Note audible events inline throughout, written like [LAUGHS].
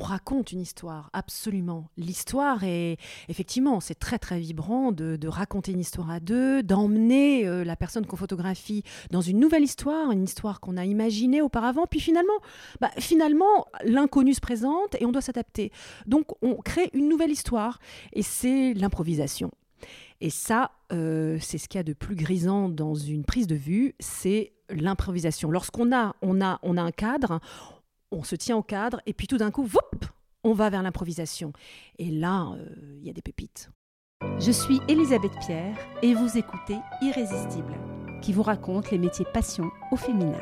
raconte une histoire, absolument. L'histoire est, effectivement, c'est très très vibrant de, raconter une histoire à deux, d'emmener euh, la personne qu'on photographie dans une nouvelle histoire, une histoire qu'on a imaginée auparavant, puis finalement, bah, finalement, l'inconnu se présente et on doit s'adapter. Donc on crée une nouvelle histoire et c'est l'improvisation. Et ça, euh, c'est ce qu'il y a de plus grisant dans une prise de vue, c'est l'improvisation. Lorsqu'on a, on a, on a un cadre, on se tient au cadre, et puis tout d'un coup, on va vers l'improvisation. Et là, euh, il y a des pépites. Je suis Elisabeth Pierre, et vous écoutez Irrésistible, qui vous raconte les métiers passion au féminin.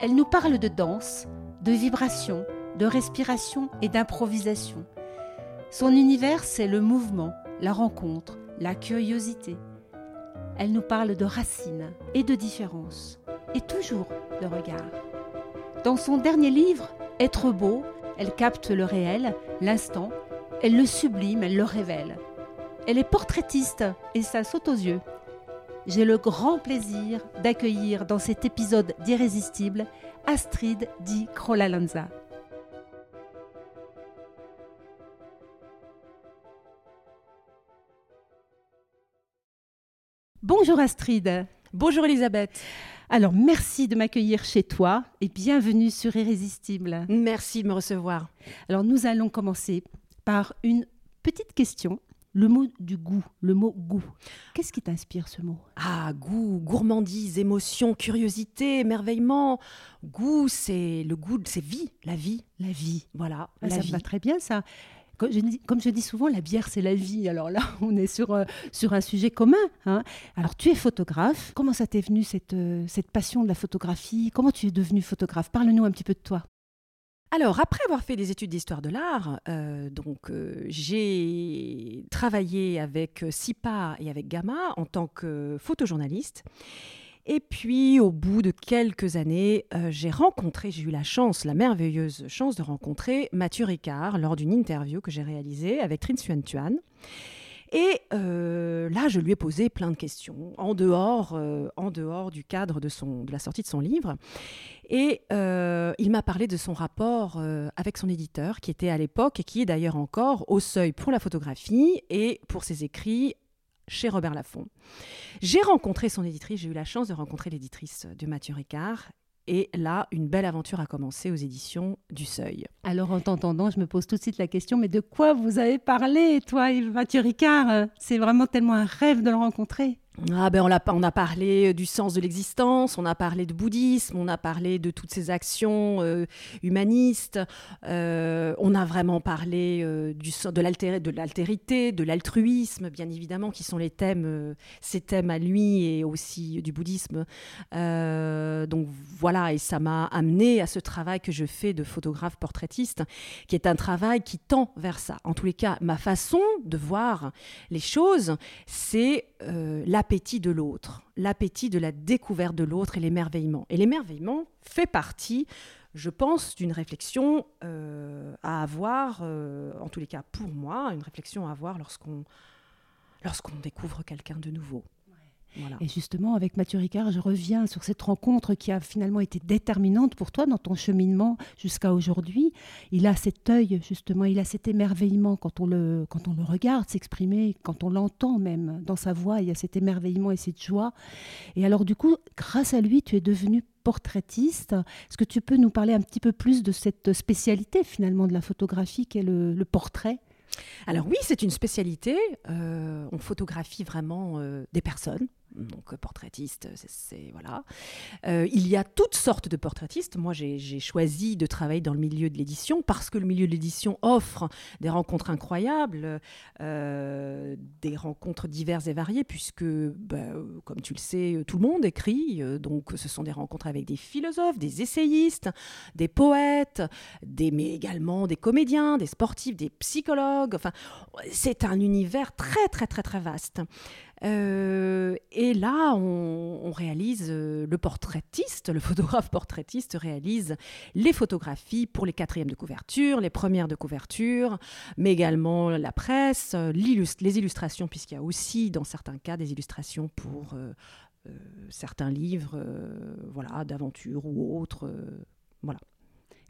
Elle nous parle de danse, de vibration, de respiration et d'improvisation. Son univers, c'est le mouvement, la rencontre, la curiosité. Elle nous parle de racines et de différences, et toujours de regard. Dans son dernier livre, Être beau, elle capte le réel, l'instant, elle le sublime, elle le révèle. Elle est portraitiste et ça saute aux yeux j'ai le grand plaisir d'accueillir dans cet épisode d'Irrésistible Astrid Di Crolalanza. Bonjour Astrid. Bonjour Elisabeth. Alors merci de m'accueillir chez toi et bienvenue sur Irrésistible. Merci de me recevoir. Alors nous allons commencer par une petite question le mot du goût, le mot goût. Qu'est-ce qui t'inspire ce mot? Ah, goût, gourmandise, émotion, curiosité, émerveillement. Goût, c'est le goût, c'est vie, la vie. La vie. Voilà. Ah, ça va très bien ça. Comme je, dis, souvent, la bière, c'est la vie. Alors là, [LAUGHS] on est sur, euh, sur un sujet commun. Hein. Alors, tu es photographe. Comment ça t'est venu, cette, euh, cette passion de la photographie? Comment tu es devenu photographe? Parle-nous un petit peu de toi. Alors, après avoir fait des études d'histoire de l'art, euh, donc j'ai travaillé avec SIPA et avec Gamma en tant que photojournaliste. Et puis, au bout de quelques années, euh, j'ai rencontré, j'ai eu la chance, la merveilleuse chance de rencontrer Mathieu Ricard lors d'une interview que j'ai réalisée avec Trin Xuan Tuan. Et là, je lui ai posé plein de questions en dehors, dehors du cadre de, la sortie de son livre. Et euh, il m'a parlé de son rapport euh, avec son éditeur, qui était à l'époque et qui est d'ailleurs encore au seuil pour la photographie et pour ses écrits chez Robert Laffont. J'ai rencontré son éditrice, j'ai eu la chance de rencontrer l'éditrice de Mathieu Ricard. Et là, une belle aventure a commencé aux éditions du Seuil. Alors, en t'entendant, je me pose tout de suite la question, mais de quoi vous avez parlé, toi, Mathieu Ricard? C'est vraiment tellement un rêve de le rencontrer. Ah ben on, a, parlé du sens de l'existence, on a parlé de bouddhisme, on a parlé de toutes ces actions euh, humanistes, euh, on a vraiment parlé euh, de l'altérité, de l'altruisme, bien évidemment, qui sont les thèmes, ces thèmes à lui et aussi du bouddhisme. donc voilà, et ça m'a amené à ce travail que je fais de photographe portraitiste, qui est un travail qui tend vers ça. En tous les cas, ma façon de voir les choses, c'est la l'appétit de l'autre, l'appétit de la découverte de l'autre et l'émerveillement. Et l'émerveillement fait partie, je pense, d'une réflexion euh, à avoir, euh, en tous les cas pour moi, une réflexion à avoir lorsqu'on lorsqu'on découvre quelqu'un de nouveau. Et justement, avec Mathieu Ricard, je reviens sur cette rencontre qui a finalement été déterminante pour toi dans ton cheminement jusqu'à aujourd'hui. Il a cet œil, justement, il a cet émerveillement quand on le, quand on le regarde s'exprimer, quand on l'entend même dans sa voix, il y a cet émerveillement et cette joie. Et alors, du coup, grâce à lui, tu es devenu portraitiste. Est-ce que tu peux nous parler un petit peu plus de cette spécialité finalement de la photographie qu'est le, le portrait? Alors oui, c'est une spécialité. Euh, on photographie vraiment euh, des personnes, donc portraitiste, c'est voilà. Euh, il y a toutes sortes de portraitistes. Moi, j'ai choisi de travailler dans le milieu de l'édition parce que le milieu de l'édition offre des rencontres incroyables, euh, des rencontres diverses et variées, puisque, bah, comme tu le sais, tout le monde écrit. Euh, donc, ce sont des rencontres avec des philosophes, des essayistes, des poètes, des, mais également des comédiens, des sportifs, des psychologues. Enfin, c'est un univers très, très, très, très vaste. Euh, et là, on, réalise, euh, le portraitiste, le [LAUGHS] photographe portraitiste réalise les photographies pour les quatrièmes de couverture, les premières de couverture, mais également la presse, les illustrations, puisqu'il y a aussi, dans certains cas, des illustrations pour certains livres, voilà, d'aventure ou autres, voilà.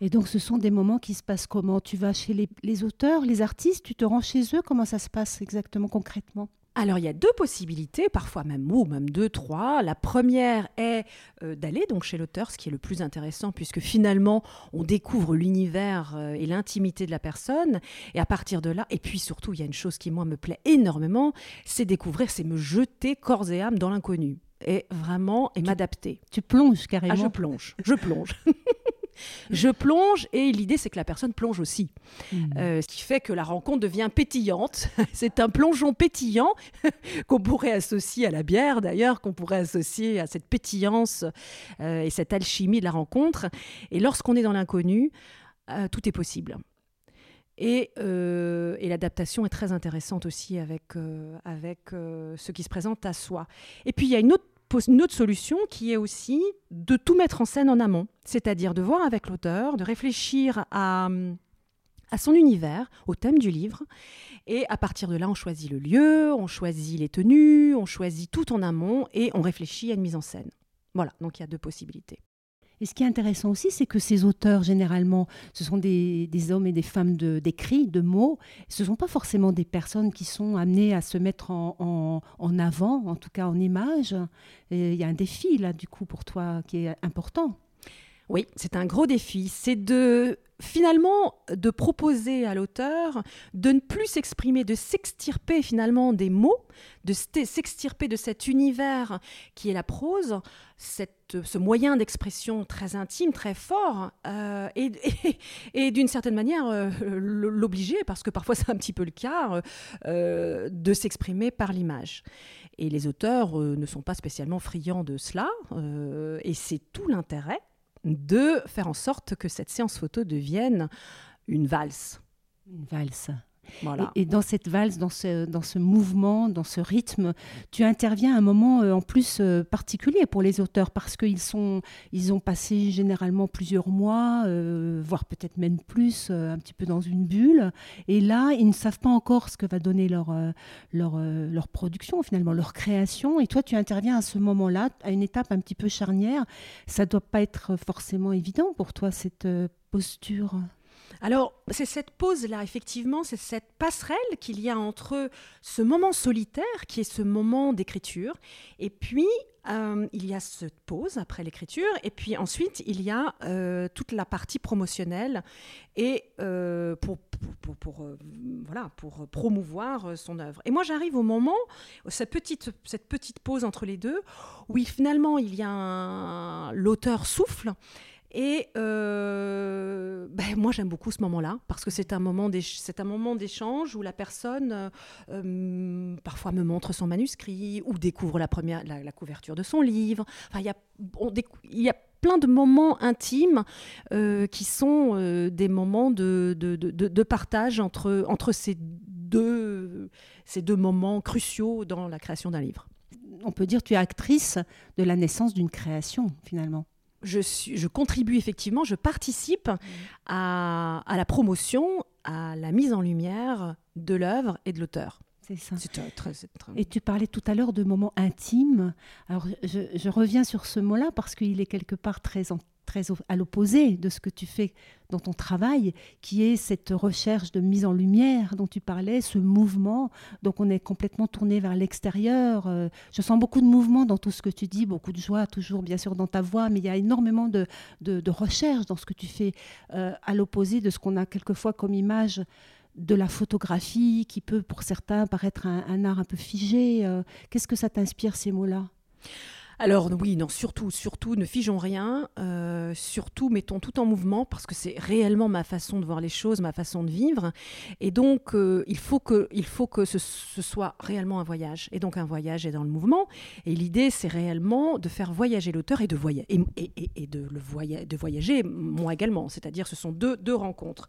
Et donc, ce sont des moments qui se passent comment? Tu vas chez les, auteurs, les artistes, tu te rends chez eux? Comment ça se passe exactement, concrètement? Alors, il y a deux possibilités, parfois même ou même deux, trois. La première est euh, d'aller donc chez l'auteur, ce qui est le plus intéressant, puisque finalement, on découvre l'univers euh, et l'intimité de la personne. Et à partir de là, et puis surtout, il y a une chose qui, moi, me plaît énormément, c'est découvrir, c'est me jeter corps et âme dans l'inconnu. Et vraiment, et m'adapter. Tu plonges carrément. Ah, je plonge, je plonge. [LAUGHS] je plonge et l'idée c'est que la personne plonge aussi. Hmm. Euh, ce qui fait que la rencontre devient pétillante. [LAUGHS] c'est un plongeon pétillant [LAUGHS] qu'on pourrait associer à la bière d'ailleurs, qu'on pourrait associer à cette pétillance euh, et cette alchimie de la rencontre. Et lorsqu'on est dans l'inconnu, euh, tout est possible. Et, et l'adaptation est très intéressante aussi avec, avec ce qui se présente à soi. Et puis il y a une autre une autre solution qui est aussi de tout mettre en scène en amont, c'est-à-dire de voir avec l'auteur, de réfléchir à, à son univers, au thème du livre, et à partir de là, on choisit le lieu, on choisit les tenues, on choisit tout en amont et on réfléchit à une mise en scène. Voilà, donc il y a deux possibilités. Et ce qui est intéressant aussi, c'est que ces auteurs, généralement, ce sont des, hommes et des femmes d'écrits, de, mots. Ce ne sont pas forcément des personnes qui sont amenées à se mettre en, en avant, en tout cas en image. Il y a un défi, là, du coup, pour toi, qui est important. Oui, c'est un gros défi. C'est de finalement de proposer à l'auteur de ne plus s'exprimer, de s'extirper finalement des mots, de s'extirper de cet univers qui est la prose, ce moyen d'expression très intime, très fort, euh, et, et, d'une certaine manière euh, l'obliger, parce que parfois [LAUGHS] c'est un petit peu le cas, euh, de s'exprimer par l'image. Et les auteurs ne sont pas spécialement friands de cela, et c'est tout l'intérêt de faire en sorte que cette séance photo devienne une valse. Une valse. Et, dans cette valse, dans ce, dans ce mouvement, dans ce rythme, tu interviens à un moment euh, en plus euh, particulier pour les auteurs parce qu'ils ils ont passé généralement plusieurs mois, euh, voire peut-être même plus, un petit peu dans une bulle. Et là, ils ne savent pas encore ce que va donner leur, leur, leur production, finalement, leur création. Et toi, tu interviens à ce moment-là, à une étape un petit peu charnière. Ça ne doit pas être forcément évident pour toi, cette posture. Alors, c'est cette pause-là, effectivement, c'est cette passerelle qu'il y a entre ce moment solitaire, qui est ce moment d'écriture, et puis euh, il y a cette pause après l'écriture, et puis ensuite il y a euh, toute la partie promotionnelle et euh, pour, pour, voilà, pour promouvoir son œuvre. Et moi j'arrive au moment, cette petite, cette petite pause entre les deux, où finalement il y a l'auteur souffle et euh, ben, moi, j'aime beaucoup ce moment-là parce que c'est un moment d'échange où la personne euh, euh, parfois me montre son manuscrit ou découvre la, première, la, couverture de son livre. Enfin, il y a, il y a plein de moments intimes qui sont des moments de, de, de, partage entre, entre ces, deux, ces deux moments cruciaux dans la création d'un livre. On peut dire que tu es actrice de la naissance d'une création, finalement je, je contribue effectivement, je participe mmh. à, la promotion, à la mise en lumière de l'œuvre et de l'auteur. C'est ça. Très, Et tu parlais tout à l'heure de moments intimes. Alors, je, je reviens sur ce mot-là parce qu'il est quelque part très en très à l'opposé de ce que tu fais dans ton travail, qui est cette recherche de mise en lumière dont tu parlais, ce mouvement. Donc on est complètement tourné vers l'extérieur. Euh, je sens beaucoup de mouvement dans tout ce que tu dis, beaucoup de joie toujours bien sûr dans ta voix, mais il y a énormément de, de, recherche dans ce que tu fais, euh, à l'opposé de ce qu'on a quelquefois comme image de la photographie, qui peut pour certains paraître un, art un peu figé. Euh, qu'est-ce que ça t'inspire ces mots-là? Alors oui, non, surtout, surtout, ne figeons rien, euh, surtout mettons tout en mouvement parce que c'est réellement ma façon de voir les choses, ma façon de vivre. Et donc, euh, il faut que, il faut que ce, soit réellement un voyage. Et donc, un voyage est dans le mouvement. Et l'idée, c'est réellement de faire voyager l'auteur et de, voyager, et, de, le de voyager moi également. C'est-à-dire, ce sont deux, deux rencontres.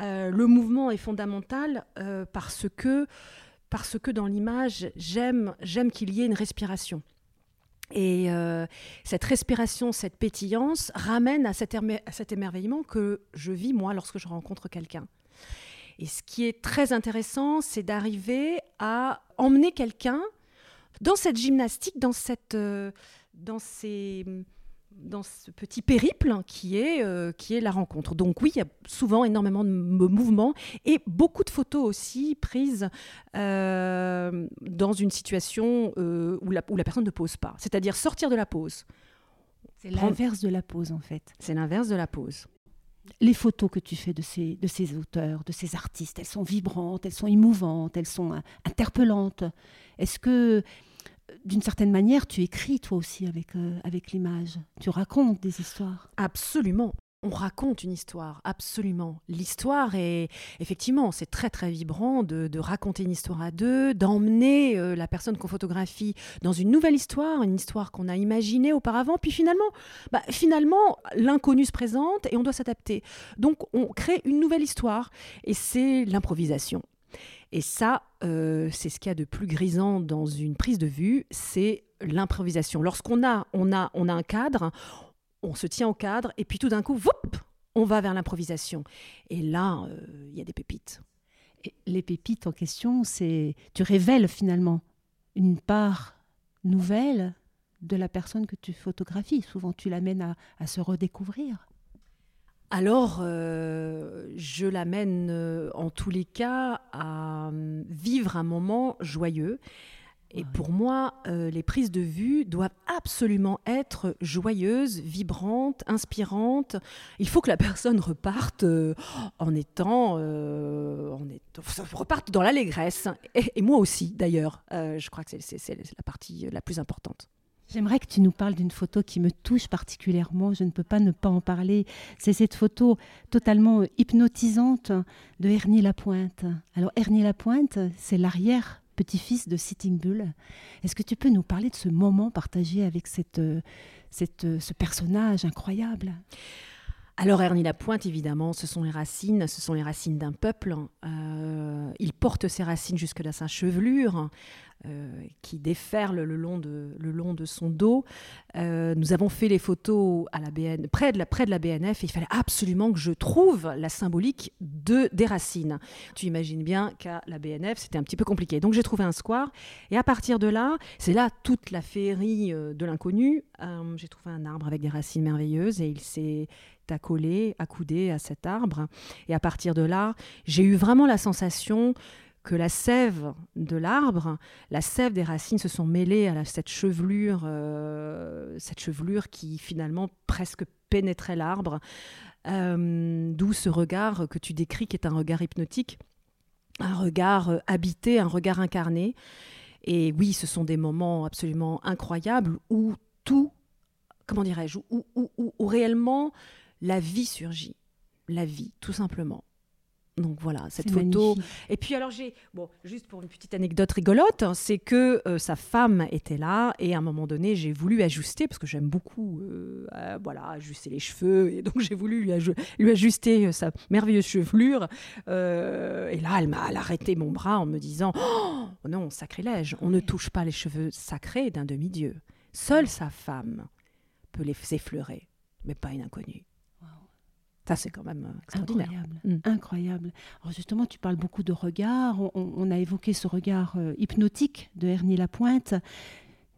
Euh, le mouvement est fondamental parce que parce que dans l'image, j'aime, j'aime qu'il y ait une respiration. Et euh, cette respiration, cette pétillance ramène à cet, émerveillement que je vis moi lorsque je rencontre quelqu'un. Et ce qui est très intéressant, c'est d'arriver à emmener quelqu'un dans cette gymnastique, dans, cette, dans ces dans ce petit périple qui est, euh, qui est la rencontre. Donc oui, il y a souvent énormément de mouvements et beaucoup de photos aussi prises euh, dans une situation euh, où, la, où la personne ne pose pas, c'est-à-dire sortir de la pose. C'est l'inverse de la pose en fait. C'est l'inverse de la pose. Les photos que tu fais de ces, de ces auteurs, de ces artistes, elles sont vibrantes, elles sont émouvantes, elles sont interpellantes. Est-ce que d'une certaine manière, tu écris toi aussi avec, euh, avec l'image. Tu racontes des histoires. Absolument. On raconte une histoire, absolument. L'histoire est, effectivement, c'est très très vibrant de, raconter une histoire à deux, d'emmener euh, la personne qu'on photographie dans une nouvelle histoire, une histoire qu'on a imaginée auparavant, puis finalement, bah, finalement, l'inconnu se présente et on doit s'adapter. Donc on crée une nouvelle histoire et c'est l'improvisation. Et ça, euh, c'est ce qu'il y a de plus grisant dans une prise de vue, c'est l'improvisation. Lorsqu'on a, on a, on a un cadre, on se tient au cadre, et puis tout d'un coup, on va vers l'improvisation. Et là, euh, il y a des pépites. Et les pépites en question, c'est tu révèles finalement une part nouvelle de la personne que tu photographies. Souvent, tu l'amènes à se redécouvrir alors euh, je l'amène euh, en tous les cas à euh, vivre un moment joyeux. Et pour moi, les prises de vue doivent absolument être joyeuses, vibrantes, inspirantes. Il faut que la personne reparte en étant, en reparte dans l'allégresse. Et, et, moi aussi, d'ailleurs. je crois que c'est la partie la plus importante. J'aimerais que tu nous parles d'une photo qui me touche particulièrement. Je ne peux pas ne pas en parler. C'est cette photo totalement hypnotisante de Ernie Lapointe. Alors Ernie Lapointe, c'est l'arrière petit-fils de Sitting Bull. Est-ce que tu peux nous parler de ce moment partagé avec cette, cette, ce personnage incroyable? Alors Ernie Lapointe, évidemment, ce sont les racines, ce sont les racines d'un peuple. Euh, il porte ses racines jusque dans sa chevelure. Euh, qui déferle le long de, le long de son dos. Euh, nous avons fait les photos à la BN, près, de la, près de la BNF et il fallait absolument que je trouve la symbolique de, des racines. Tu imagines bien qu'à la BNF, c'était un petit peu compliqué. Donc j'ai trouvé un square et à partir de là, c'est là toute la féerie de l'inconnu. j'ai trouvé un arbre avec des racines merveilleuses et il s'est accolé, accoudé à cet arbre. Et à partir de là, j'ai eu vraiment la sensation que la sève de l'arbre, la sève des racines se sont mêlées à cette chevelure, euh, cette chevelure qui finalement presque pénétrait l'arbre. Euh, d'où ce regard que tu décris, qui est un regard hypnotique, un regard euh, habité, un regard incarné. Et oui, ce sont des moments absolument incroyables où tout, comment dirais-je, où réellement la vie surgit. La vie, tout simplement. Donc voilà, cette photo. Et puis alors j'ai, bon, juste pour une petite anecdote rigolote, hein, c'est que euh, sa femme était là et à un moment donné j'ai voulu ajuster parce que j'aime beaucoup, euh, euh, voilà, ajuster les cheveux et donc [LAUGHS] j'ai voulu lui, lui ajuster sa merveilleuse chevelure. et là elle m'a arrêté mon bras en me disant, oh non, sacrilège, on ne touche pas les cheveux sacrés d'un demi-dieu. Seule sa femme peut les effleurer, mais pas une inconnue. Ça, c'est quand même euh, extraordinaire. Incroyable. Mm. Incroyable. Alors justement, tu parles beaucoup de regard. On, a évoqué ce regard euh, hypnotique de Ernie Lapointe.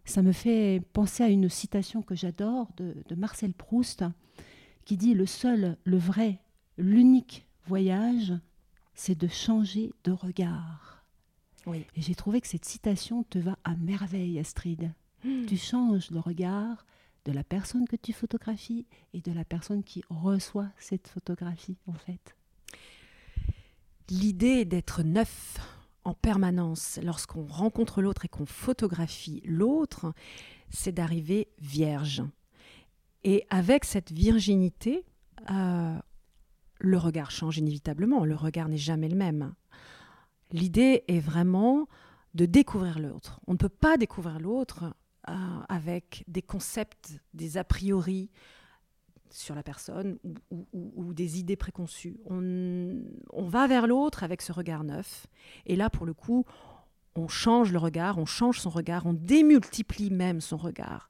Ça me fait penser à une citation que j'adore de, Marcel Proust, qui dit Le seul, le vrai, l'unique voyage, c'est de changer de regard. Oui. Et j'ai trouvé que cette citation te va à merveille, Astrid. Mm. Tu changes de regard, de la personne que tu photographies et de la personne qui reçoit cette photographie, en fait. L'idée d'être neuf en permanence lorsqu'on rencontre l'autre et qu'on photographie l'autre, c'est d'arriver vierge. Et avec cette virginité, euh, le regard change inévitablement, le regard n'est jamais le même. L'idée est vraiment de découvrir l'autre. On ne peut pas découvrir l'autre euh, avec des concepts, des a priori sur la personne ou, des idées préconçues. On, va vers l'autre avec ce regard neuf. Et là, pour le coup, on change le regard, on change son regard, on démultiplie même son regard.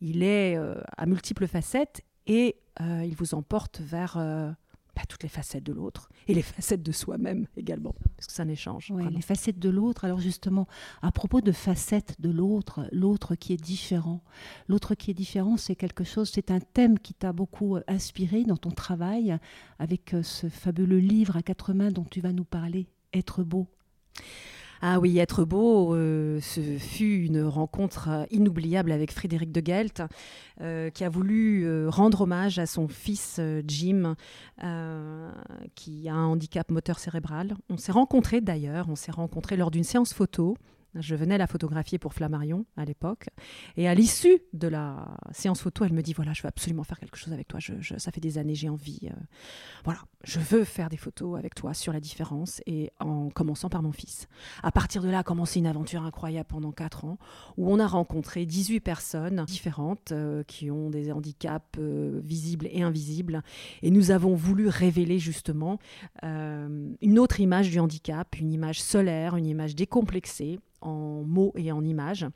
Il est euh, à multiples facettes et euh, il vous emporte vers, bah, toutes les facettes de l'autre et les facettes de soi-même également, parce que c'est un échange. les facettes de l'autre. Alors justement, à propos de facettes de l'autre, l'autre qui est différent. L'autre qui est différent, c'est quelque chose, c'est un thème qui t'a beaucoup euh, inspiré dans ton travail, avec euh, ce fabuleux livre à quatre mains dont tu vas nous parler, Être beau. Ah oui, être beau, euh, ce fut une rencontre euh, inoubliable avec Frédéric de Gelt, euh, qui a voulu rendre hommage à son fils Jim, qui a un handicap moteur cérébral. On s'est rencontrés d'ailleurs, on s'est rencontrés lors d'une séance photo. Je venais la photographier pour Flammarion à l'époque. Et à l'issue de la séance photo, elle me dit voilà, je veux absolument faire quelque chose avec toi. Ça fait des années, j'ai envie. Euh, voilà, je veux faire des photos avec toi sur la différence et en commençant par mon fils. À partir de là a commencé une aventure incroyable pendant quatre ans où on a rencontré 18 personnes différentes euh, qui ont des handicaps euh, visibles et invisibles. Et nous avons voulu révéler justement une autre image du handicap, une image solaire, une image décomplexée en mots et en images.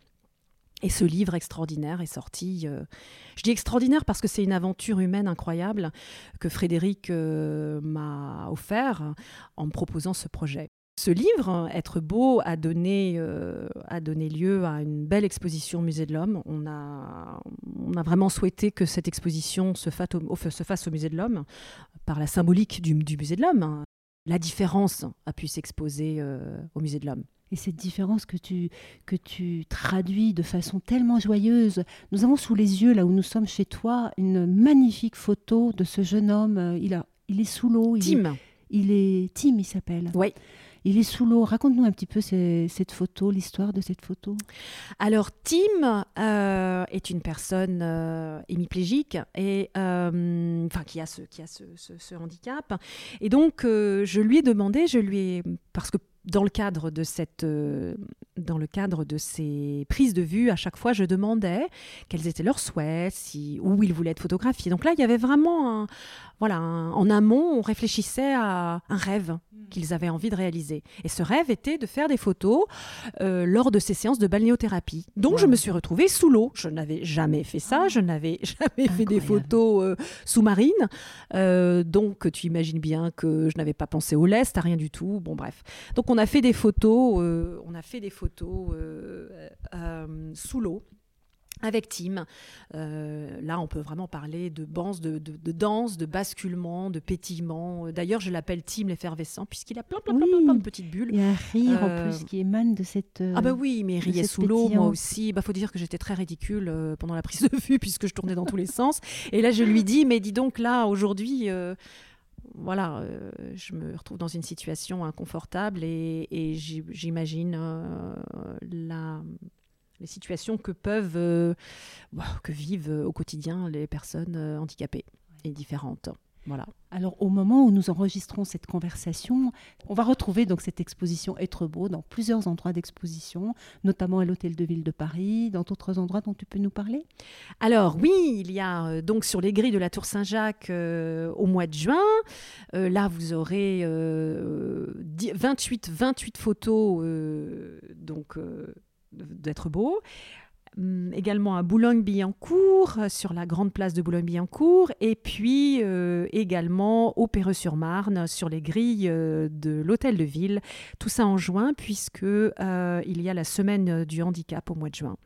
Et ce livre extraordinaire est sorti. Euh, je dis extraordinaire parce que c'est une aventure humaine incroyable que Frédéric euh, m'a offert en me proposant ce projet. Ce livre, Être beau, a donné, euh, a donné lieu à une belle exposition au Musée de l'Homme. On a, on a vraiment souhaité que cette exposition se fasse au, Musée de l'Homme par la symbolique du, du Musée de l'Homme. La différence a pu s'exposer au Musée de l'Homme et cette différence que tu, que tu traduis de façon tellement joyeuse. Nous avons sous les yeux, là où nous sommes chez toi, une magnifique photo de ce jeune homme. Euh, il, a, il est sous l'eau. Tim. il est Tim, il s'appelle. Oui. Il est sous l'eau. Raconte-nous un petit peu cette photo, l'histoire de cette photo. Alors, Tim euh, est une personne euh, hémiplégique et enfin qui a ce qui a ce, ce handicap. Et donc, je lui ai demandé, je lui ai parce que dans le cadre de cette, euh, dans le cadre de ces prises de vue, à chaque fois, je demandais quels étaient leurs souhaits, si, où ils voulaient être photographiés. Donc là, il y avait vraiment un, voilà, en amont, on réfléchissait à un rêve hmm. qu'ils avaient envie de réaliser. Et ce rêve était de faire des photos euh, lors de ces séances de balnéothérapie. Donc je me suis retrouvée sous l'eau. Je n'avais jamais fait ça, ah. je n'avais [LAUGHS] jamais fait des photos euh, sous-marines. Euh, donc tu imagines bien que je n'avais pas pensé au lest, à rien du tout. Bon bref. Donc on a fait des photos, on a fait des photos sous l'eau avec Tim. Euh, là, on peut vraiment parler de, de, de, danse, de basculement, de pétillement. D'ailleurs, je l'appelle Tim l'effervescent, puisqu'il a plein, plein, plein, de petites bulles. Il y a un rire en plus euh, qui émane de cette. ah, bah oui, mais riait sous l'eau, moi aussi. Bah, faut dire que j'étais très ridicule euh, pendant la prise de vue, [LAUGHS] puisque je tournais dans tous les sens. Et là, je lui dis, mais dis donc, là, aujourd'hui voilà, je me retrouve dans une situation inconfortable et, et j'imagine la, les situations que peuvent, euh, bah, que vivent euh, au quotidien les personnes euh, handicapées et différentes. Alors au moment où nous enregistrons cette conversation, on va retrouver donc cette exposition Être beau dans plusieurs endroits d'exposition, notamment à l'Hôtel de Ville de Paris, dans d'autres endroits dont tu peux nous parler? Alors oui, il y a donc sur les grilles de la Tour Saint-Jacques au mois de juin. là, vous aurez 28, 28 photos donc d'être beau. Hum, également à Boulogne-Billancourt, sur la grande place de Boulogne-Billancourt, et puis euh, également au Perreux-sur-Marne, sur les grilles euh, de l'hôtel de ville. Tout ça en juin, puisque euh, il y a la semaine du handicap au mois de juin.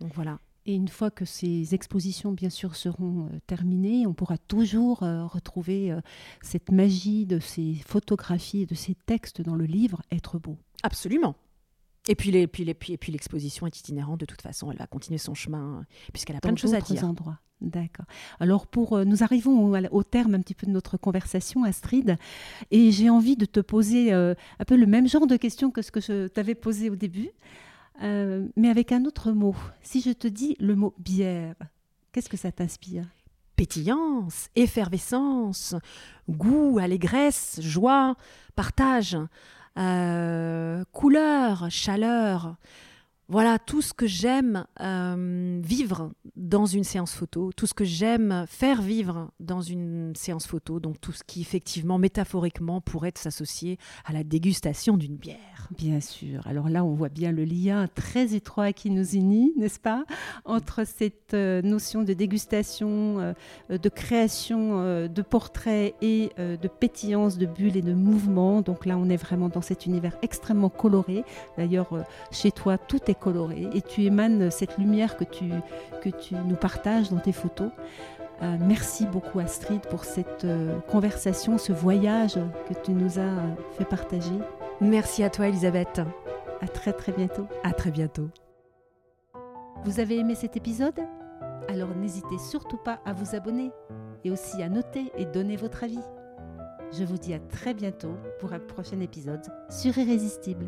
Donc voilà. Et une fois que ces expositions, bien sûr, seront terminées, on pourra toujours retrouver cette magie de ces photographies et de ces textes dans le livre Être beau. Absolument. Et puis, les, puis, les, puis, puis l'exposition est itinérante de toute façon. Elle va continuer son chemin puisqu'elle a plein de choses à dire. endroits. D'accord. Alors pour euh, nous arrivons au, terme un petit peu de notre conversation, Astrid, et j'ai envie de te poser euh, un peu le même genre de questions que ce que je t'avais posé au début, euh, mais avec un autre mot. Si je te dis le mot bière, qu'est-ce que ça t'inspire? Pétillance, effervescence, goût, allégresse, joie, partage. Euh, couleur, chaleur. Voilà tout ce que j'aime euh, vivre dans une séance photo, tout ce que j'aime faire vivre dans une séance photo, donc tout ce qui effectivement métaphoriquement pourrait s'associer à la dégustation d'une bière. Bien sûr. Alors là, on voit bien le lien très étroit qui nous unit, n'est-ce pas, entre cette euh, notion de dégustation, euh, de création de portraits et de pétillance de bulles et de mouvements. Donc là, on est vraiment dans cet univers extrêmement coloré. D'ailleurs, chez toi, tout est et tu émanes cette lumière que tu, que tu nous partages dans tes photos. Euh, merci beaucoup Astrid pour cette euh, conversation, ce voyage que tu nous as fait partager. Merci à toi Elisabeth. À très très bientôt. À très bientôt. Vous avez aimé cet épisode? Alors n'hésitez surtout pas à vous abonner et aussi à noter et donner votre avis. Je vous dis à très bientôt pour un prochain épisode sur Irrésistible.